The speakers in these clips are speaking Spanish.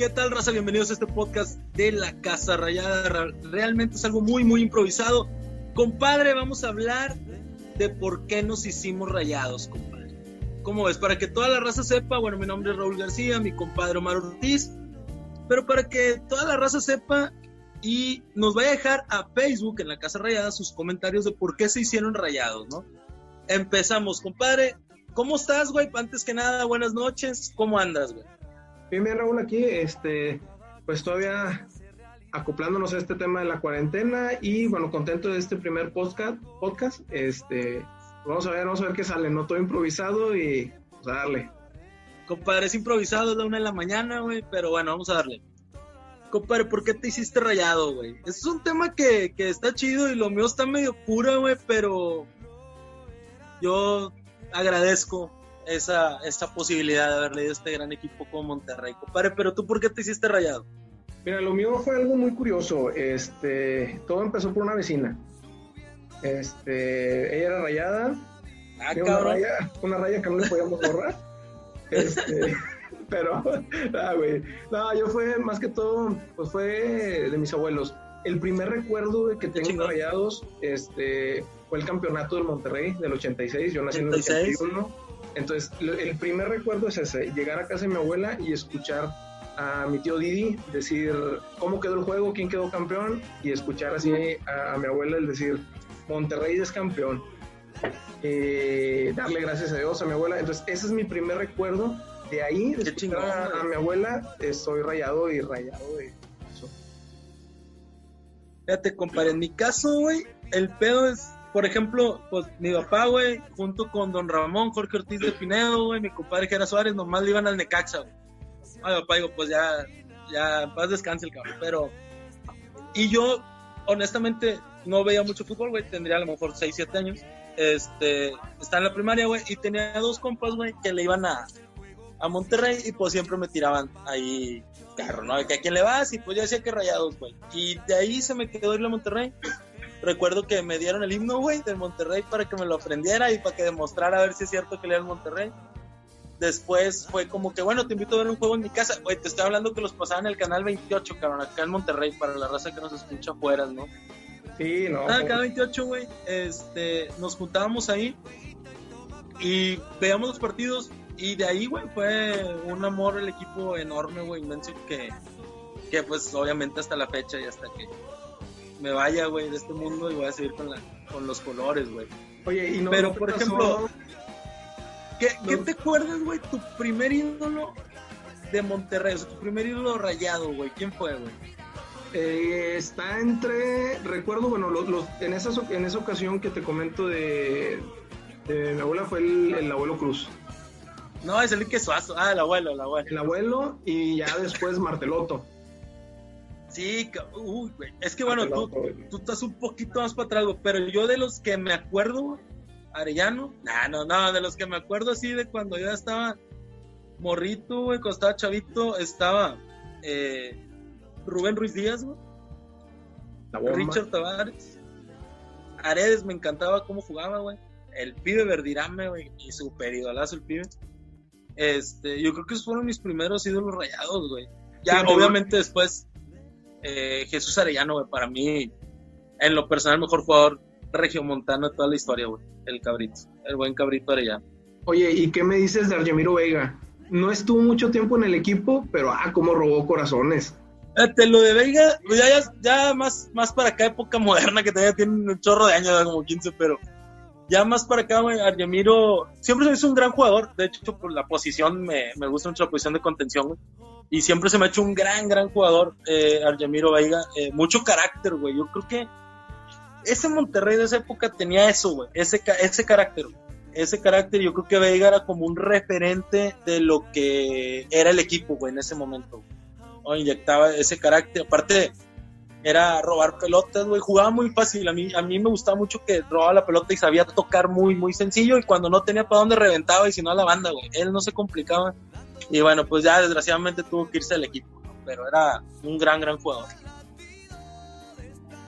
¿Qué tal, raza? Bienvenidos a este podcast de La Casa Rayada. Realmente es algo muy, muy improvisado. Compadre, vamos a hablar de por qué nos hicimos rayados, compadre. ¿Cómo ves? Para que toda la raza sepa, bueno, mi nombre es Raúl García, mi compadre Omar Ortiz, pero para que toda la raza sepa y nos vaya a dejar a Facebook en La Casa Rayada sus comentarios de por qué se hicieron rayados, ¿no? Empezamos, compadre. ¿Cómo estás, güey? Antes que nada, buenas noches. ¿Cómo andas, güey? Bien, bien, Raúl, aquí, este, pues todavía acoplándonos a este tema de la cuarentena y bueno, contento de este primer podcast, podcast, este, vamos a ver, vamos a ver qué sale, no todo improvisado y vamos a darle. Compadre, es improvisado, es la una de la mañana, güey, pero bueno, vamos a darle. Compadre, ¿por qué te hiciste rayado, güey? Es un tema que, que está chido y lo mío está medio pura, güey, pero yo agradezco esa, esa posibilidad de haber leído este gran equipo como Monterrey. Compadre, pero tú, ¿por qué te hiciste rayado? Mira, lo mío fue algo muy curioso. Este, todo empezó por una vecina. Este, ella era rayada. Ah, una, raya, una raya que no le podíamos borrar. este, pero, ah, güey. No, yo fue más que todo, pues fue de mis abuelos. El primer recuerdo que tengo rayados, este, fue el campeonato del Monterrey del 86. Yo nací en el 81 entonces, el primer recuerdo es ese, llegar a casa de mi abuela y escuchar a mi tío Didi decir cómo quedó el juego, quién quedó campeón, y escuchar así a, mi abuela el decir, Monterrey es campeón. Eh, darle gracias a Dios a mi abuela. Entonces, ese es mi primer recuerdo. De ahí, de escuchar a, mi abuela, estoy rayado y rayado de eso. Fíjate, compadre, en mi caso, güey, el pedo es por ejemplo, pues mi papá, güey, junto con don Ramón, Jorge Ortiz de Pinedo, güey, mi compadre Jera Suárez, nomás le iban al Necaxa, güey. Ay, papá, digo, pues ya, ya, paz descanse el cabrón, pero... Y yo, honestamente, no veía mucho fútbol, güey, tendría a lo mejor 6, 7 años. Este, está en la primaria, güey, y tenía dos compas, güey, que le iban a, a Monterrey y pues siempre me tiraban ahí carro, ¿no? A quién le vas y pues yo decía que rayados, güey. Y de ahí se me quedó irle a Monterrey recuerdo que me dieron el himno, güey, del Monterrey para que me lo aprendiera y para que demostrara a ver si es cierto que le el Monterrey. Después fue como que, bueno, te invito a ver un juego en mi casa. Güey, te estoy hablando que los pasaban en el canal 28, cabrón, acá en Monterrey, para la raza que nos escucha afuera, ¿no? Sí, no. Ah, canal 28, güey, este, nos juntábamos ahí y veíamos los partidos y de ahí, güey, fue un amor el equipo enorme, güey, inmenso que, que pues obviamente hasta la fecha y hasta que me vaya, güey, de este mundo y voy a seguir con, la, con los colores, güey. Oye, y no. Pero, por ejemplo, ¿qué, ¿qué, te acuerdas, güey? Tu primer ídolo de Monterrey, o sea, tu primer ídolo rayado, güey. ¿Quién fue, güey? Eh, está entre, recuerdo, bueno, los, los, en, esa, en esa ocasión que te comento de, de mi abuela fue el, el abuelo Cruz. No, es el que Suazo. Ah, el abuelo, el abuelo. El abuelo y ya después Marteloto. Sí, uy, güey. Es que bueno, tú, tú, estás un poquito más para atrás, pero yo de los que me acuerdo, Arellano, no, no, no, de los que me acuerdo así de cuando yo estaba morrito, güey, cuando estaba chavito, estaba eh, Rubén Ruiz Díaz, güey. Richard Tavares. Aredes me encantaba cómo jugaba, güey. El pibe Verdirame, güey, y super idolazo el pibe. Este, yo creo que esos fueron mis primeros ídolos rayados, güey. Ya, obviamente después eh, Jesús Arellano, güey, para mí, en lo personal, mejor jugador regiomontano de toda la historia, güey. El cabrito, el buen cabrito Arellano. Oye, ¿y qué me dices de Argemiro Vega? No estuvo mucho tiempo en el equipo, pero ah, cómo robó corazones. Este, lo de Vega, pues ya, ya, más, más para acá, época moderna, que todavía tiene un chorro de años, como 15, pero ya más para acá, güey, Argemiro siempre hizo un gran jugador. De hecho, por la posición, me, me gusta mucho la posición de contención, güey y siempre se me ha hecho un gran, gran jugador, eh, Argemiro Veiga, eh, mucho carácter, güey, yo creo que ese Monterrey de esa época tenía eso, güey, ese, ese carácter, ese carácter, yo creo que Veiga era como un referente de lo que era el equipo, güey, en ese momento, inyectaba ese carácter, aparte era robar pelotas, güey, jugaba muy fácil, a mí, a mí me gustaba mucho que robaba la pelota y sabía tocar muy, muy sencillo, y cuando no tenía para dónde reventaba, y si no a la banda, güey, él no se complicaba, y bueno, pues ya desgraciadamente tuvo que irse al equipo, pero era un gran, gran jugador.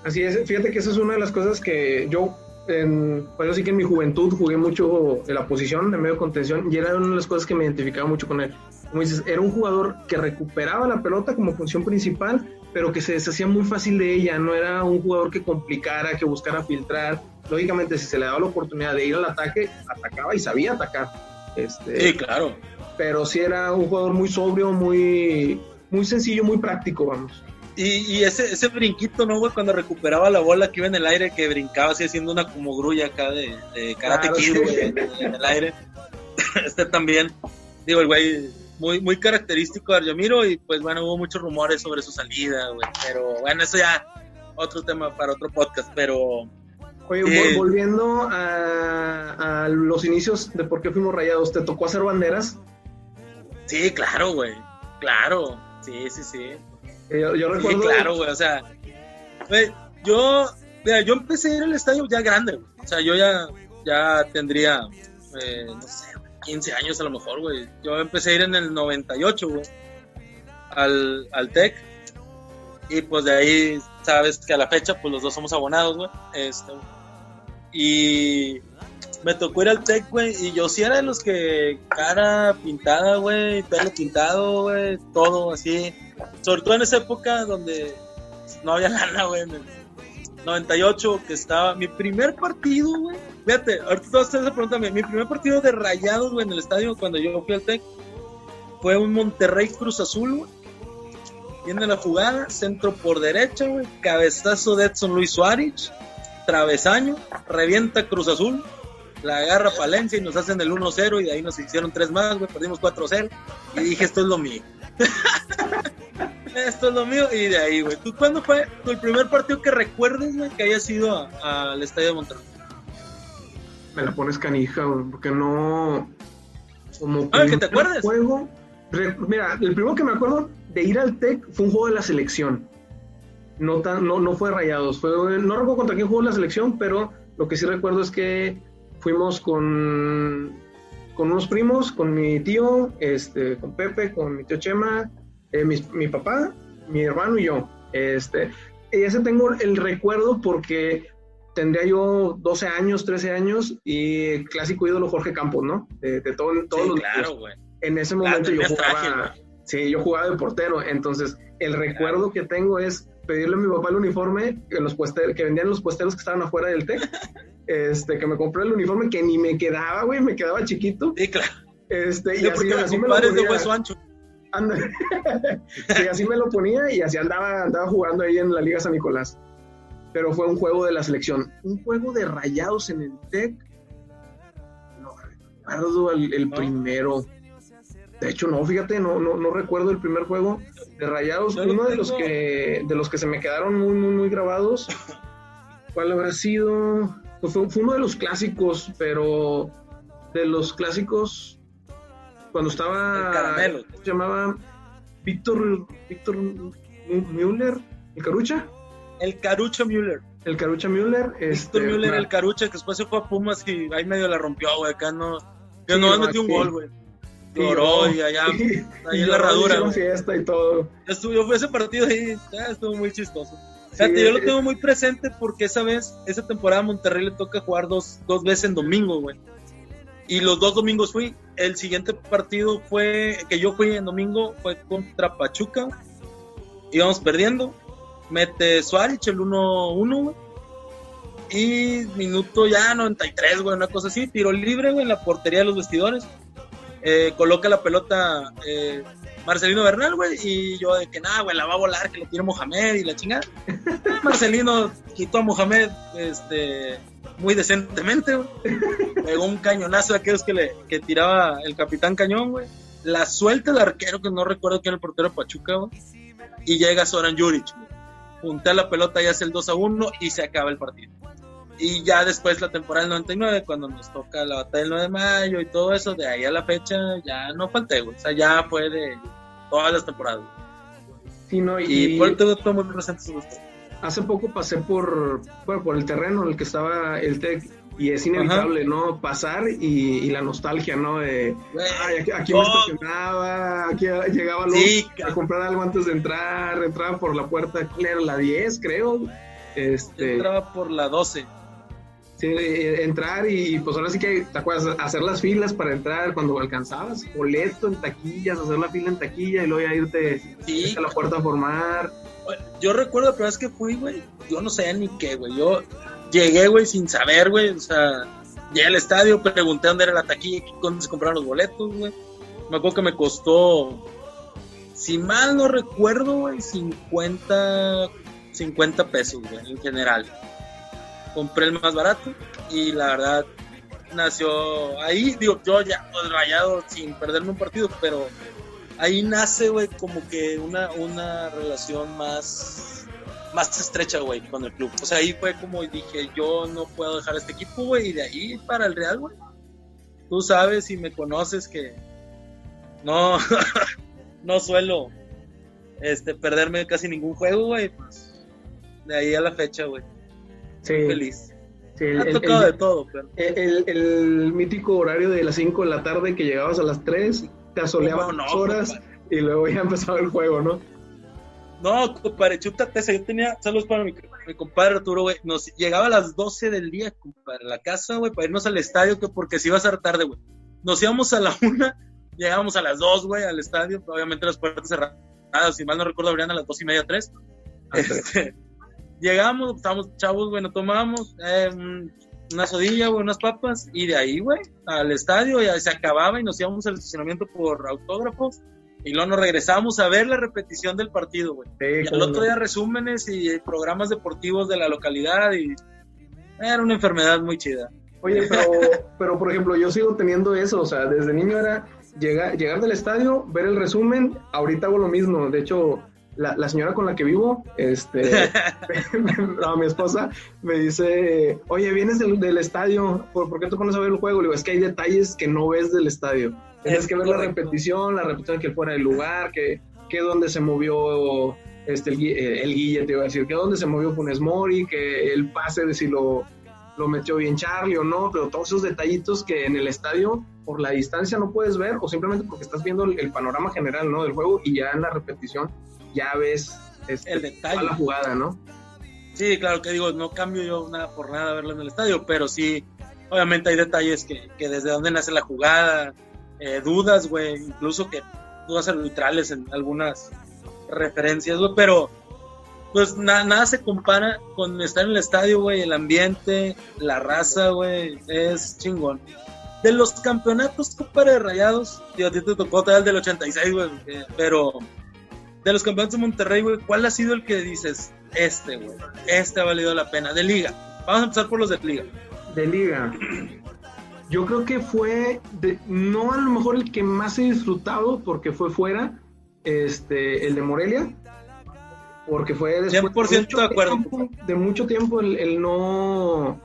Así es, fíjate que esa es una de las cosas que yo en, pues sí que en mi juventud jugué mucho en la posición de medio contención y era una de las cosas que me identificaba mucho con él. Como dices, era un jugador que recuperaba la pelota como función principal, pero que se deshacía muy fácil de ella, no era un jugador que complicara, que buscara filtrar. Lógicamente, si se le daba la oportunidad de ir al ataque, atacaba y sabía atacar. Este, sí, claro. Pero sí era un jugador muy sobrio, muy, muy sencillo, muy práctico, vamos. Y, ese, ese brinquito, ¿no, güey? Cuando recuperaba la bola que iba en el aire, que brincaba así haciendo una como grulla acá de, de Karate Kid, en, el aire. este también, digo, el güey, muy, muy característico de Arjamiro y pues bueno, hubo muchos rumores sobre su salida, güey. Pero bueno, eso ya otro tema para otro podcast, pero... Oye, eh, volviendo a, a los inicios de por qué fuimos rayados, ¿te tocó hacer banderas? Sí, claro, güey. Claro. Sí, sí, sí. Yo, recuerdo. claro, güey, o sea, yo, yo empecé a ir al estadio ya grande, güey. O sea, yo ya, ya tendría, eh, no sé, 15 años a lo mejor, güey. Yo empecé a ir en el 98, güey, al, al TEC. Y pues de ahí, sabes que a la fecha, pues los dos somos abonados, güey. Este, y me tocó ir al TEC, güey, y yo sí era de los que cara pintada, güey, pelo pintado, güey, todo así. Sobre todo en esa época donde no había lana, güey, en el 98, que estaba mi primer partido, güey. Fíjate, ahorita todos ustedes se preguntan, mi primer partido de rayados, güey, en el estadio cuando yo fui al TEC fue un Monterrey Cruz Azul, güey. Viene la jugada, centro por derecha, güey, cabezazo de Edson Luis Suárez, travesaño, revienta Cruz Azul la agarra Palencia y nos hacen el 1-0 y de ahí nos hicieron tres más, güey, perdimos 4-0 y dije, esto es lo mío. esto es lo mío y de ahí, güey. ¿Tú cuándo fue tu primer partido que recuerdes, güey, que haya sido al Estadio de Monterrey? Me la pones canija, güey, porque no... Como ah, que te acuerdes. Juego, mira, el primero que me acuerdo de ir al TEC fue un juego de la selección. No, tan, no, no fue Rayados, fue, no recuerdo contra quién jugó la selección, pero lo que sí recuerdo es que fuimos con, con unos primos, con mi tío, este, con Pepe, con mi tío Chema, eh, mi, papá, mi hermano y yo. Este, y ese tengo el recuerdo porque tendría yo 12 años, 13 años y clásico ídolo Jorge Campos, ¿no? De, todo, todos los claro, güey. En ese momento yo jugaba, sí, yo jugaba de portero, entonces el recuerdo que tengo es pedirle a mi papá el uniforme que, los que vendían los puesteros que estaban afuera del TEC este, que me compré el uniforme que ni me quedaba, güey, me quedaba chiquito. Sí, claro. Este, y así, así me lo ponía. de hueso ancho. y así me lo ponía y así andaba, andaba jugando ahí en la Liga San Nicolás. Pero fue un juego de la selección. Un juego de rayados en el TEC. No recuerdo el, primero. De hecho, no, fíjate, no, no, no recuerdo el primer juego de rayados. Uno de los que de los que se me quedaron muy, muy, muy grabados. ¿Cuál habrá sido? Pues fue, uno de los clásicos, pero de los clásicos, cuando estaba. El Se llamaba Víctor, Víctor Müller, ¿el Carucha? El Carucha Müller. El Carucha Müller. Víctor este, Müller, el Carucha, que después se fue a Pumas y ahí medio la rompió, güey. Acá no. Que no metió un gol, güey. Y ahí en la herradura. fiesta y todo. Yo fui ese partido ahí, estuvo muy chistoso yo lo tengo muy presente porque esa vez, esa temporada Monterrey le toca jugar dos, dos veces en domingo, güey. Y los dos domingos fui. El siguiente partido fue, que yo fui en domingo, fue contra Pachuca. Íbamos perdiendo. Mete Suárez el 1-1, güey. Y minuto ya 93, güey, una cosa así. Tiro libre, güey, en la portería de los vestidores. Eh, coloca la pelota eh, Marcelino Bernal, güey, y yo de que nada, güey, la va a volar, que lo tiene Mohamed y la chingada. Marcelino quitó a Mohamed este, muy decentemente. Pegó un cañonazo de aquellos que, le, que tiraba el capitán cañón, güey. La suelta el arquero, que no recuerdo quién era el portero Pachuca. Y llega Soran Juric, güey. Junté la pelota y hace el 2 a 1 y se acaba el partido. Y ya después la temporada del 99, cuando nos toca la batalla del 9 de mayo y todo eso, de ahí a la fecha ya no falté, güey. O sea, ya fue de todas las temporadas. Sí, no, y, y por todo muy presente Hace poco pasé por, por, el terreno en el que estaba el TEC y es inevitable, ¿no? Pasar y, la nostalgia, ¿no? De, ay, aquí, me estacionaba, aquí llegaba a comprar algo antes de entrar, entraba por la puerta, ¿cuál era? La 10, creo. Este... Entraba por la 12. Sí, eh, entrar y pues ahora sí que te acuerdas hacer las filas para entrar cuando alcanzabas, boleto en taquillas, hacer la fila en taquilla y luego ya irte, a la puerta a formar. Yo recuerdo la primera vez que fui, güey, yo no sabía ni qué, güey. Yo llegué, güey, sin saber, güey, o sea, llegué al estadio, pregunté dónde era la taquilla, dónde se compraron los boletos, güey. Me acuerdo que me costó, si mal no recuerdo, güey, 50, 50 pesos, güey, en general compré el más barato y la verdad nació ahí, digo, yo ya pues, rayado sin perderme un partido, pero ahí nace, güey, como que una, una relación más, más estrecha, güey, con el club. O sea, ahí fue como dije, yo no puedo dejar este equipo, güey, y de ahí para el Real, güey. Tú sabes y me conoces que no, no suelo este, perderme casi ningún juego, güey, pues de ahí a la fecha, güey feliz. ha tocado de todo, pero... el, mítico horario de las 5 de la tarde que llegabas a las 3, te asoleaban no, horas y luego ya empezaba el juego, ¿no? No, compadre, chútate esa. Yo tenía, saludos para mi, compadre Arturo, güey. Nos llegaba a las 12 del día, compadre, a la casa, güey, para irnos al estadio, que porque si iba a ser tarde, güey. Nos íbamos a la una, llegábamos a las 2, güey, al estadio. Obviamente las puertas cerradas, si mal no recuerdo, abrían a las 2 y media, 3. Este, llegamos, estábamos chavos, nos tomamos eh, una sodilla, güey, unas papas, y de ahí, güey, al estadio, ya se acababa y nos íbamos al estacionamiento por autógrafos, y luego nos regresamos a ver la repetición del partido, güey. y al otro día resúmenes y programas deportivos de la localidad, y era una enfermedad muy chida. Oye, pero, pero por ejemplo, yo sigo teniendo eso, o sea, desde niño era llegar, llegar del estadio, ver el resumen, ahorita hago lo mismo, de hecho la, señora con la que vivo, este, no, mi esposa, me dice, oye, vienes del, estadio, ¿Por, qué te pones a ver el juego? Le digo, es que hay detalles que no ves del estadio. Tienes que ver la repetición, la repetición que fuera del lugar, que, que donde se movió este, el, eh, el Guille, te iba a decir, que donde se movió Funes Mori, que el pase de si lo, lo metió bien Charlie o no, pero todos esos detallitos que en el estadio por la distancia no puedes ver o simplemente porque estás viendo el, el panorama general ¿no? del juego y ya en la repetición ya ves este, el detalle. la jugada, ¿no? Sí, claro que digo, no cambio yo nada por nada verlo en el estadio, pero sí, obviamente hay detalles que, que desde dónde nace la jugada, eh, dudas, güey, incluso que dudas arbitrales en algunas referencias, güey, pero pues nada se compara con estar en el estadio, güey, el ambiente, la raza, güey, es chingón. De los campeonatos, compadre, de rayados, tío, a ti te tocó tal el del 86, güey, eh, pero de los campeonatos de Monterrey, güey, ¿cuál ha sido el que dices, este, güey, este ha valido la pena? De liga. Vamos a empezar por los de liga. De liga. Yo creo que fue, no a lo mejor el que más he disfrutado porque fue fuera, este, el de Morelia, porque fue después de, mucho de acuerdo. Tiempo, de mucho tiempo el, no,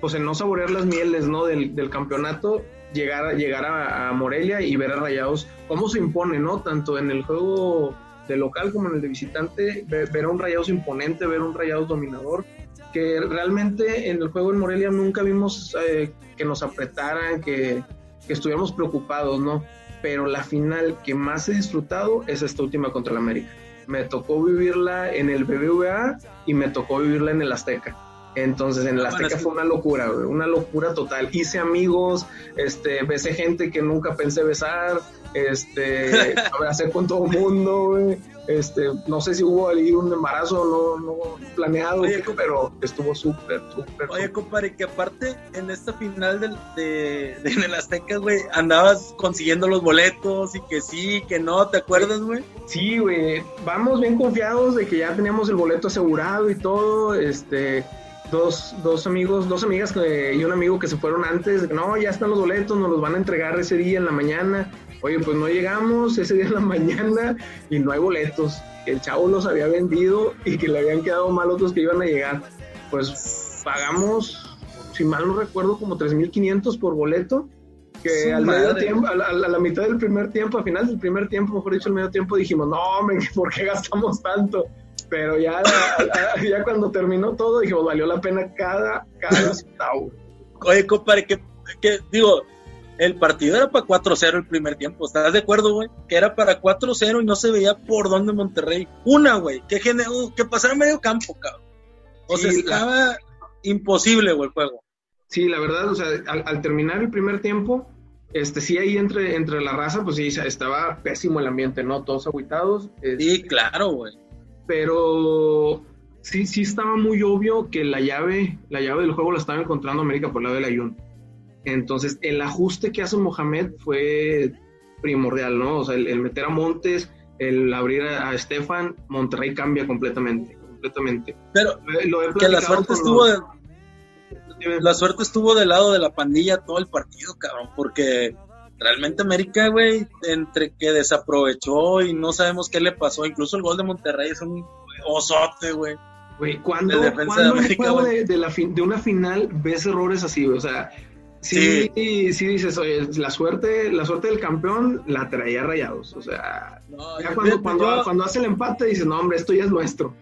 pues el no saborear las mieles, ¿no? Del, campeonato, llegar, llegar a, a, Morelia y ver a Rayados cómo se impone, ¿no? Tanto en el juego de local como en el de visitante, ver, a un Rayados imponente, ver a un Rayados dominador, que realmente en el juego en Morelia nunca vimos eh, que nos apretaran, que, que, estuviéramos preocupados, ¿no? Pero la final que más he disfrutado es esta última contra el América. Me tocó vivirla en el BBVA y me tocó vivirla en el Azteca. Entonces en el Azteca fue una locura, una locura total. Hice amigos, este, besé gente que nunca pensé besar, este, hacer con todo el mundo, Este, no sé si hubo ahí un embarazo no, no planeado, pero estuvo súper, súper. Oye, compadre, que aparte en esta final del, de, de, en el Azteca, güey, andabas consiguiendo los boletos y que sí, que no, ¿te acuerdas, güey? Sí, güey, vamos bien confiados de que ya teníamos el boleto asegurado y todo, este dos, dos amigos, dos amigas y un amigo que se fueron antes, no, ya están los boletos, nos los van a entregar ese día en la mañana. Oye, pues no llegamos ese día en la mañana y no hay boletos. El chavo los había vendido y que le habían quedado mal otros que iban a llegar. Pues pagamos, si mal no recuerdo, como 3.500 por boleto. Que al medio tiempo, a la, mitad del primer tiempo, a final del primer tiempo, mejor dicho, al medio tiempo, dijimos, no, hombre, ¿por qué gastamos tanto? Pero ya, ya cuando terminó todo, dijimos, valió la pena cada, cada centavo. Oye, compadre, que, que digo, el partido era para 4-0 el primer tiempo. ¿Estás de acuerdo, güey? Que era para 4-0 y no se veía por dónde Monterrey. Una, güey, que, que pasara medio campo, cabrón. O sea, estaba imposible, güey, el juego. Sí, la verdad, o sea, al, terminar el primer tiempo, este, sí, ahí entre, entre la raza, pues sí, estaba pésimo el ambiente, ¿no? Todos aguitados. sí, claro, güey. Pero sí, sí estaba muy obvio que la llave, la llave del juego la estaba encontrando América por el lado del Ayun. Entonces, el ajuste que hace Mohamed fue primordial, ¿no? O sea, el, meter a Montes, el abrir a, Estefan, Monterrey cambia completamente, completamente. Pero que la suerte estuvo de, la suerte estuvo del lado de la pandilla todo el partido, cabrón, porque realmente América, güey, entre que desaprovechó y no sabemos qué le pasó, incluso el gol de Monterrey es un osote, güey. Güey, ¿cuándo, de, de, una final ves errores así, O sea, sí, sí, dices, oye, la suerte, la suerte del campeón la traía rayados. O sea, ya cuando, cuando, hace el empate dices, no, hombre, esto ya es nuestro.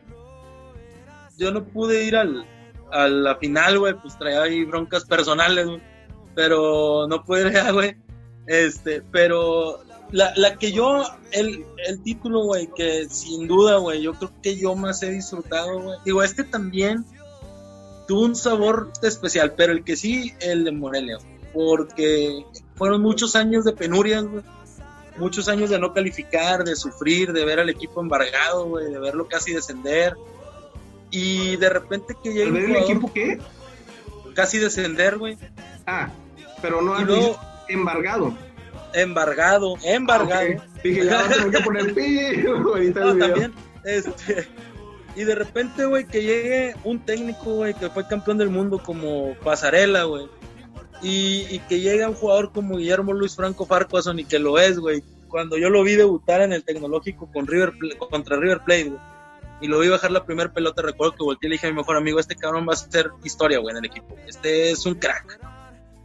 Yo no pude ir al, a la final, güey, pues traía ahí broncas personales, güey. Pero no pude ir, güey. Este, pero la, la que yo, el, el título, güey, que sin duda, güey, yo creo que yo más he disfrutado, güey. Digo, este también tuvo un sabor especial, pero el que sí, el de Morelia, porque fueron muchos años de penurias, güey. Muchos años de no calificar, de sufrir, de ver al equipo embargado, güey, de verlo casi descender. Y de repente que llega. ¿El equipo qué? Casi descender, güey. Ah, pero no embargado. Embargado, embargado. Dije, ya tengo que poner pi. no, también, este, y de repente, güey, que llegue un técnico, güey, que fue campeón del mundo como Pasarela, güey. Y, que llegue un jugador como Guillermo Luis Franco Farquason y que lo es, güey. Cuando yo lo vi debutar en el tecnológico con River, contra River Plate, güey. Y lo vi bajar la primera pelota, recuerdo que volteé y le dije a mi mejor amigo, este cabrón va a ser historia, güey, en el equipo. Este es un crack.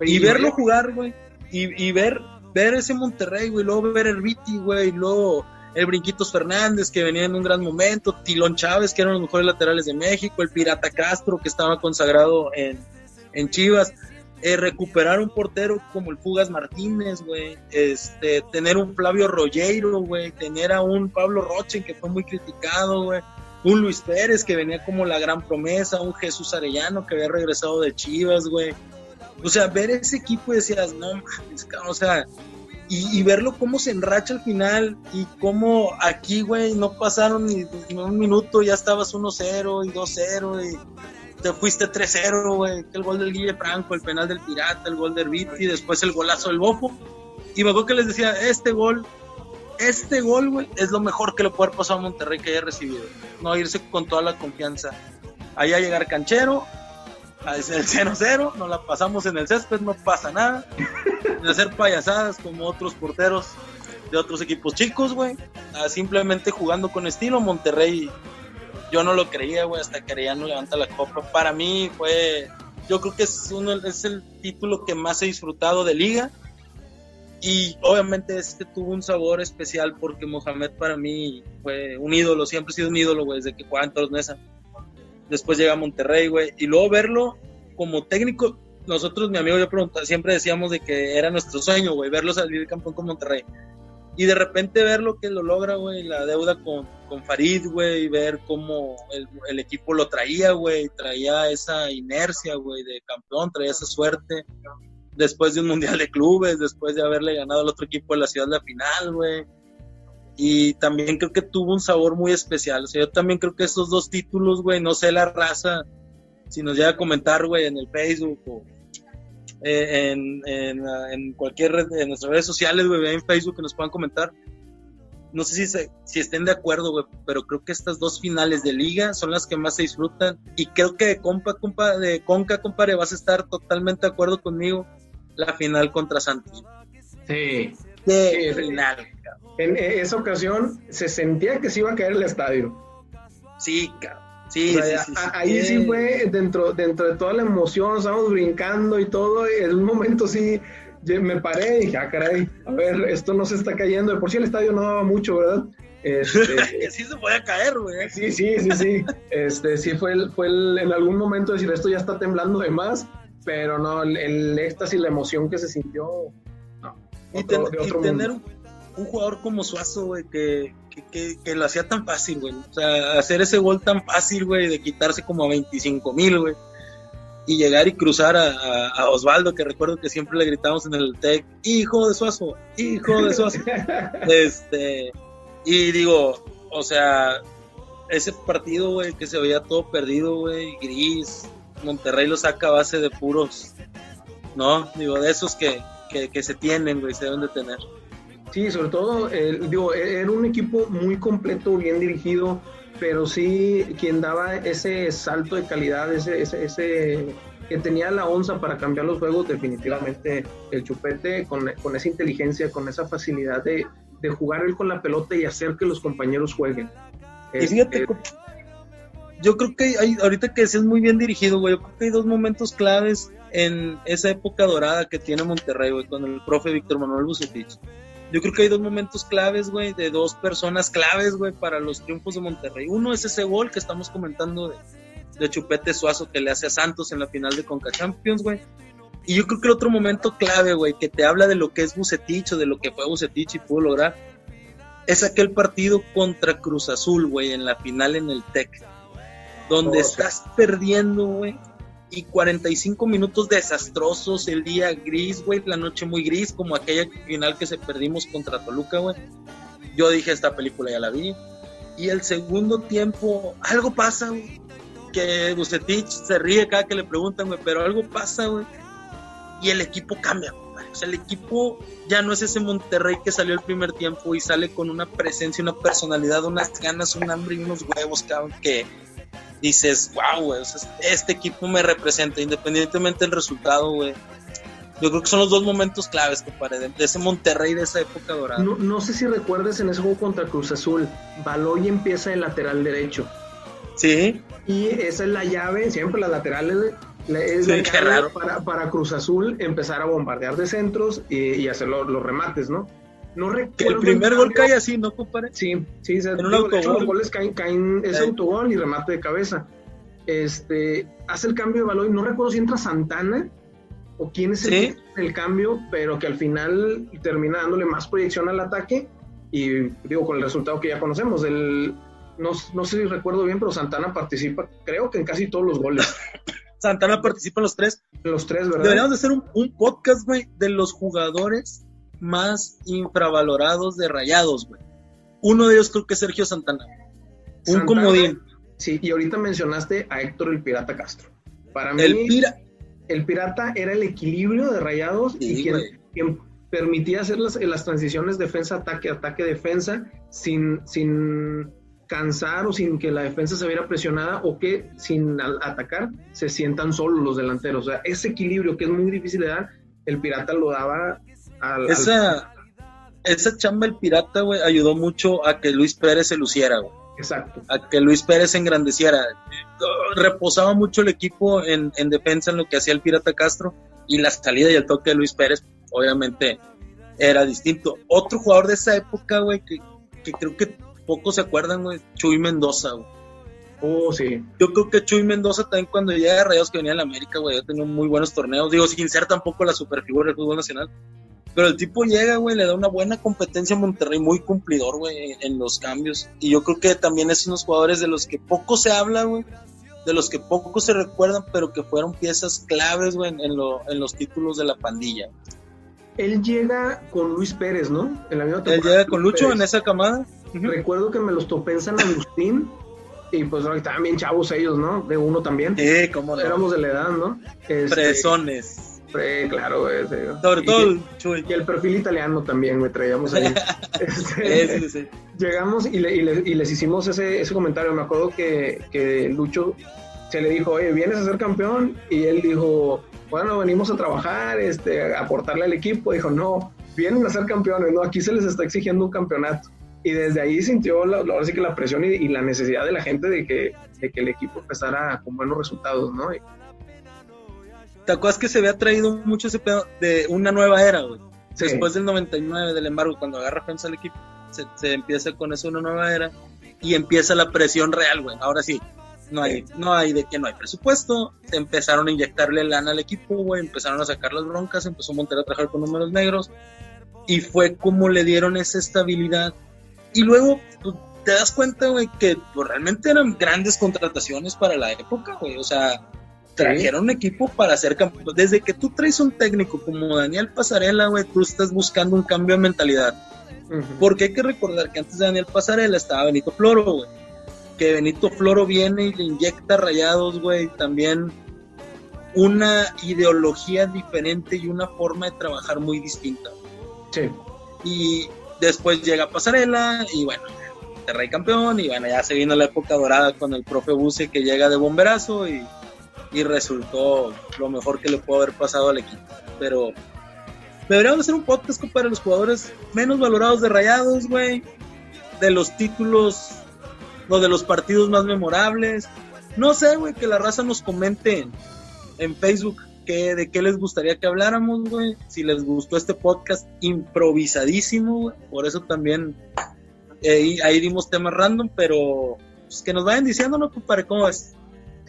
Y, verlo jugar, güey. Y, y, ver, ver ese Monterrey, güey. Luego ver el Viti, güey. Luego el Brinquitos Fernández, que venía en un gran momento, Tilón Chávez, que eran los mejores laterales de México, el Pirata Castro, que estaba consagrado en, Chivas, eh, recuperar un portero como el Fugas Martínez, güey, este, tener un Flavio Rollero, güey, tener a un Pablo Rochen, que fue muy criticado, güey, un Luis Pérez, que venía como la gran promesa, un Jesús Arellano, que había regresado de Chivas, güey. O sea, ver ese equipo y decías, no mames, o sea, y, verlo cómo se enracha al final y cómo aquí, güey, no pasaron ni, un minuto, ya estabas 1-0 y 2-0 y te fuiste 3-0, güey, el gol del Guille Franco, el penal del Pirata, el gol del y después el golazo del Bofo. Y me acuerdo que les decía, este gol, este gol, güey, es lo mejor que le puede haber pasado a Monterrey que haya recibido. No irse con toda la confianza. Allá llegar canchero, a el 0-0, nos la pasamos en el césped, no pasa nada. De hacer payasadas como otros porteros de otros equipos chicos, güey. Simplemente jugando con estilo. Monterrey, yo no lo creía, güey, hasta que no levanta la copa. Para mí fue, yo creo que es, uno, es el título que más he disfrutado de liga. Y obviamente este tuvo un sabor especial porque Mohamed para mí fue un ídolo, siempre ha sido un ídolo, güey, desde que jugaba en Toros Nesa después llega a Monterrey, güey, y luego verlo como técnico, nosotros, mi amigo, yo preguntaba, siempre decíamos de que era nuestro sueño, güey, verlo salir campeón con Monterrey. Y de repente ver lo que lo logra, güey, la deuda con, con Farid, güey, ver cómo el, el, equipo lo traía, güey, traía esa inercia, güey, de campeón, traía esa suerte. Después de un mundial de clubes, después de haberle ganado al otro equipo de la ciudad la final, güey y también creo que tuvo un sabor muy especial. O sea, yo también creo que esos dos títulos, güey, no sé la raza, si nos llega a comentar, güey, en el Facebook o eh, en, en, cualquier red, en nuestras redes sociales, güey, en Facebook que nos puedan comentar. No sé si, si estén de acuerdo, güey, pero creo que estas dos finales de liga son las que más se disfrutan. Y creo que de, compa, compa, de Conca, compadre, vas a estar totalmente de acuerdo conmigo. La final contra Santos. Sí. Qué final, en esa ocasión se sentía que se iba a caer el estadio. Sí, Sí, ahí sí fue dentro, dentro de toda la emoción, estábamos brincando y todo, y en un momento sí me paré y dije, ah, caray, a ver, esto no se está cayendo. De por sí el estadio no daba mucho, ¿verdad? Este, sí se podía caer, güey. Sí, sí, sí, sí. Este, sí fue, el, fue en algún momento decir, esto ya está temblando de más, pero no, el, éxtasis, la emoción que se sintió, no. y, tener un jugador como Suazo, güey, que, que, lo hacía tan fácil, güey. O sea, hacer ese gol tan fácil, güey, de quitarse como a 25 mil, güey. y llegar y cruzar a, Osvaldo, que recuerdo que siempre le gritábamos en el TEC, hijo de Suazo, hijo de Suazo. este, y digo, o sea, ese partido, güey, que se veía todo perdido, güey, gris, Monterrey lo saca a base de puros, ¿no? Digo, de esos que, que, se tienen, güey, se deben de tener. Sí, sobre todo, digo, e-, era un equipo muy completo, bien dirigido, pero sí quien daba ese salto de calidad, ese, ese, que tenía la onza para cambiar los juegos, definitivamente el chupete, con, con esa inteligencia, con esa facilidad de, de, jugar él con la pelota y hacer que los compañeros jueguen. Y fíjate, este, yo creo que hay, ahorita que es muy bien dirigido, güey, yo creo que hay dos momentos claves en esa época dorada que tiene Monterrey, güey, con el profe Víctor Manuel Bucetich. Yo creo que hay dos momentos claves, güey, de dos personas claves, güey, para los triunfos de Monterrey. Uno es ese gol que estamos comentando de, de Chupete Suazo que le hace a Santos en la final de Conca Champions, güey. Y yo creo que el otro momento clave, güey, que te habla de lo que es Bucetich o de lo que fue Bucetich y pudo lograr, es aquel partido contra Cruz Azul, güey, en la final en el TEC. Donde oh, estás perdiendo, güey, y 45 minutos desastrosos, el día gris, güey, la noche muy gris, como aquella final que se perdimos contra Toluca, güey. Yo dije, esta película ya la vi. Y el segundo tiempo, algo pasa, güey. Que Bucetich se ríe cada que le preguntan, güey, pero algo pasa, güey. Y el equipo cambia, güey. O sea, el equipo ya no es ese Monterrey que salió el primer tiempo y sale con una presencia, una personalidad, unas ganas, un hambre y unos huevos, cabrón, que dices, wow, güey, este equipo me representa, independientemente del resultado, güey. Yo creo que son los dos momentos claves, compadre, de, ese Monterrey de esa época dorada. No, no sé si recuerdes en ese juego contra Cruz Azul, Baloy empieza el lateral derecho. Sí. Y esa es la llave, siempre las laterales es sí, raro. Para, para, Cruz Azul empezar a bombardear de centros y, hacer los remates, ¿no? No recuerdo. El primer gol cae así, ¿no, compadre? Sí, sí, en un los goles caen, caen es autogol y remate de cabeza. Este, hace el cambio de balón, no recuerdo si entra Santana o quién es el, el, cambio, pero que al final termina dándole más proyección al ataque y digo, con el resultado que ya conocemos, el, no, no sé si recuerdo bien, pero Santana participa, creo que en casi todos los goles. Santana participa en los tres. Los tres, ¿verdad? Deberíamos de hacer un, un podcast, güey, de los jugadores más infravalorados de Rayados, güey. Uno de ellos creo que es Sergio Santana. Un comodín. Sí, y ahorita mencionaste a Héctor el Pirata Castro. Para mí, el, el Pirata era el equilibrio de Rayados y quien, permitía hacer las, las transiciones defensa-ataque, ataque-defensa sin, sin cansar o sin que la defensa se viera presionada o que sin atacar se sientan solos los delanteros. O sea, ese equilibrio que es muy difícil de dar, el Pirata lo daba esa, esa chamba el pirata, güey, ayudó mucho a que Luis Pérez se luciera, güey. Exacto. A que Luis Pérez se engrandeciera. Reposaba mucho el equipo en, defensa en lo que hacía el Pirata Castro y la salida y el toque de Luis Pérez, obviamente, era distinto. Otro jugador de esa época, güey, que, creo que pocos se acuerdan, güey, Chuy Mendoza, güey. Oh, sí. Yo creo que Chuy Mendoza también cuando llega a Rayos que venía a la América, güey, ya tenía muy buenos torneos. Digo, sin ser tampoco la superfigura del fútbol nacional. Pero el tipo llega, güey, le da una buena competencia a Monterrey, muy cumplidor, güey, en los cambios. Y yo creo que también es unos jugadores de los que poco se habla, güey, de los que poco se recuerdan, pero que fueron piezas claves, güey, en, los títulos de la pandilla. Él llega con Luis Pérez, ¿no? En la misma Él llega con Lucho en esa camada. Recuerdo que me los topé en San Agustín. y pues estaban bien chavos ellos, ¿no? De uno también. Sí, cómo Éramos de la edad, ¿no? Este, Fresones claro, güey. Sobre todo el Y el perfil italiano también, güey, traíamos ahí. Este, llegamos y, les hicimos ese, comentario. Me acuerdo que, Lucho se le dijo, oye, ¿vienes a ser campeón? Y él dijo, bueno, venimos a trabajar, este, a aportarle al equipo. Dijo, no, vienen a ser campeones, no, aquí se les está exigiendo un campeonato. Y desde ahí sintió la, ahora sí que la presión y, la necesidad de la gente de que, de que el equipo empezara con buenos resultados, ¿no? ¿Te acuerdas que se había traído mucho ese pedo de una nueva era, güey? Después del 99 del embargo, cuando agarra FEMSA al equipo, se, empieza con eso una nueva era y empieza la presión real, güey. Ahora sí, no hay, no hay de que no hay presupuesto, empezaron a inyectarle lana al equipo, güey, empezaron a sacar las broncas, empezó Montero a trabajar con números negros y fue como le dieron esa estabilidad. Y luego pues, te das cuenta, güey, que pues, realmente eran grandes contrataciones para la época, güey. O sea, trajeron equipo para ser campeón. Desde que tú traes un técnico como Daniel Pasarela, güey, tú estás buscando un cambio de mentalidad. Porque hay que recordar que antes de Daniel Pasarela estaba Benito Floro, güey. Que Benito Floro viene y le inyecta rayados, güey. También una ideología diferente y una forma de trabajar muy distinta. Sí. Y después llega Pasarela y bueno, Rey campeón y bueno, ya se vino la época dorada con el profe Buse que llega de bomberazo y, y resultó lo mejor que le pudo haber pasado al equipo. Pero deberíamos hacer un podcast para los jugadores menos valorados de Rayados, güey, de los títulos o de los partidos más memorables. No sé, güey, que la raza nos comente en, Facebook que, de qué les gustaría que habláramos, güey. Si les gustó este podcast improvisadísimo. Por eso también eh, ahí dimos temas random, pero pues, que nos vayan diciendo, ¿no, compadre? ¿Cómo es?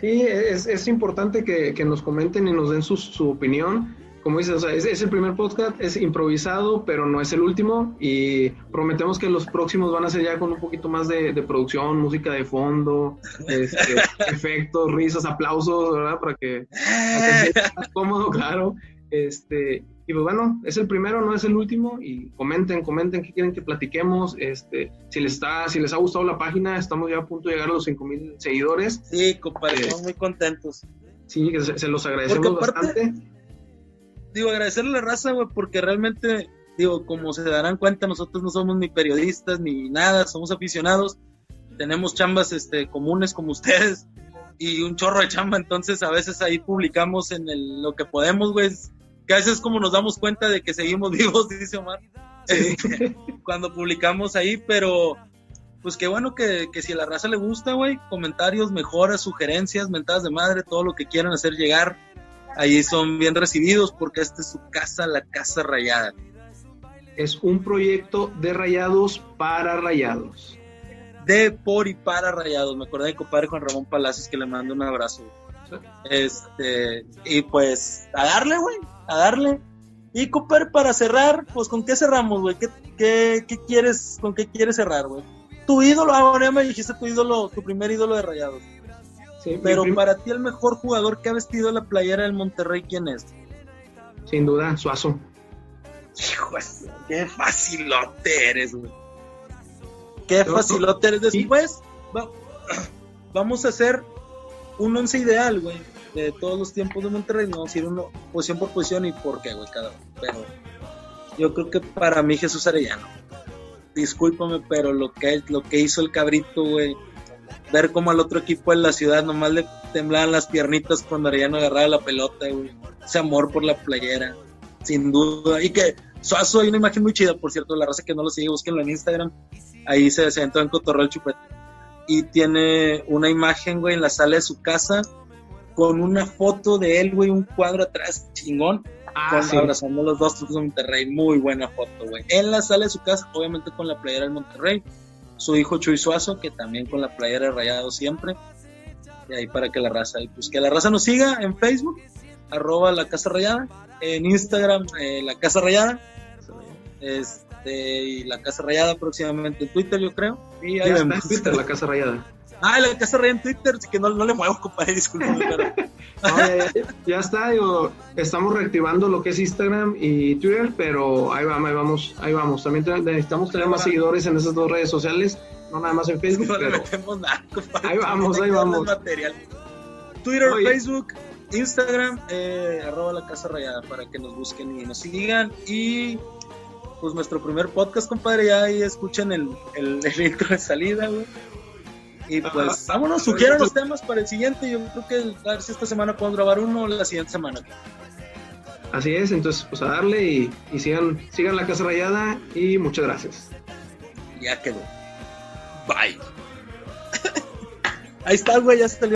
Sí, es, es importante que, que, nos comenten y nos den su, su opinión. Como dices, o sea, es, es, el primer podcast, es improvisado, pero no es el último. Y prometemos que los próximos van a ser ya con un poquito más de, de producción, música de fondo, este, efectos, risas, aplausos, ¿verdad? Para que, para que sea más cómodo, claro. Este, y pues bueno, es el primero, no es el último. Y comenten, comenten qué quieren que platiquemos. Este, si les está, si les ha gustado la página, estamos ya a punto de llegar a los 5000 seguidores. Sí, compadre, eh, estamos muy contentos. Sí, que se, se los agradecemos aparte, bastante. Digo, agradecerle a la raza, güey, porque realmente, digo, como se darán cuenta, nosotros no somos ni periodistas ni nada, somos aficionados. Tenemos chambas este, comunes como ustedes y un chorro de chamba, entonces a veces ahí publicamos en el, lo que podemos, güey, que a veces como nos damos cuenta de que seguimos vivos, dice Omar, cuando publicamos ahí, pero pues qué bueno que, que si a la raza le gusta, güey, comentarios, mejoras, sugerencias, mentadas de madre, todo lo que quieran hacer llegar, ahí son bien recibidos porque esta es su casa, la casa rayada. Es un proyecto de rayados para rayados. De, por y para rayados. Me acordé de compadre Juan Ramón Palacios que le mando un abrazo. Este, y pues, a darle, güey, a darle. Y compadre, para cerrar, pues con qué cerramos, güey. ¿Qué, qué, qué quieres, con qué quieres cerrar, güey? Tu ídolo, ahora me dijiste tu ídolo, tu primer ídolo de rayados. Sí, Pero para ti el mejor jugador que ha vestido la playera del Monterrey, ¿quién es? Sin duda, Suazo. Hijo, qué facilote eres, güey. Qué no, facilote eres. Después, va, vamos a hacer un once ideal, güey, de todos los tiempos de Monterrey. No vamos a ir uno posición por posición y por qué, güey, cada uno. Pero yo creo que para mí Jesús Arellano. Discúlpame, pero lo que, lo que hizo el cabrito, güey ver cómo al otro equipo en la ciudad nomás le temblaban las piernitas cuando Arellano agarraba la pelota, güey. Ese amor por la playera, sin duda. Y que Suazo hay una imagen muy chida, por cierto, la raza que no lo sigue, búsquenlo en Instagram. Ahí se sentó en Cotorreo el Chupete. Y tiene una imagen, güey, en la sala de su casa con una foto de él, güey, un cuadro atrás chingón. Ah, con, sí. abrazando los dos de Monterrey. Muy buena foto, güey. En la sala de su casa, obviamente con la playera del Monterrey su hijo Chuy Suazo, que también con la playera de rayado siempre. Y ahí para que la raza, y pues que la raza nos siga en Facebook, arroba la casa rayada, en Instagram, eh, la casa rayada, este, y la casa rayada próximamente en Twitter, yo creo. Y ahí en Twitter, la casa rayada. Ah, la casa rayada en Twitter, así que no, no le muevo, compadre, disculpe, pero... No, ya, está, digo, estamos reactivando lo que es Instagram y Twitter, pero ahí vamos, ahí vamos, ahí vamos. También necesitamos tener más seguidores en esas dos redes sociales, no nada más en Facebook. No pero... le metemos nada, compadre. Ahí vamos, ahí vamos. Material. Twitter, Oye. Facebook, Instagram, eh, arroba la casa rayada para que nos busquen y nos sigan. Y pues nuestro primer podcast, compadre, ya ahí escuchen el, el, el intro de salida, güey. Y pues vámonos, sugieran los temas para el siguiente. Yo creo que a ver si esta semana podemos grabar uno o la siguiente semana. Así es, entonces pues a darle y, y sigan, sigan la casa rayada y muchas gracias. Ya quedó. Bye. Ahí está, güey, ya salió.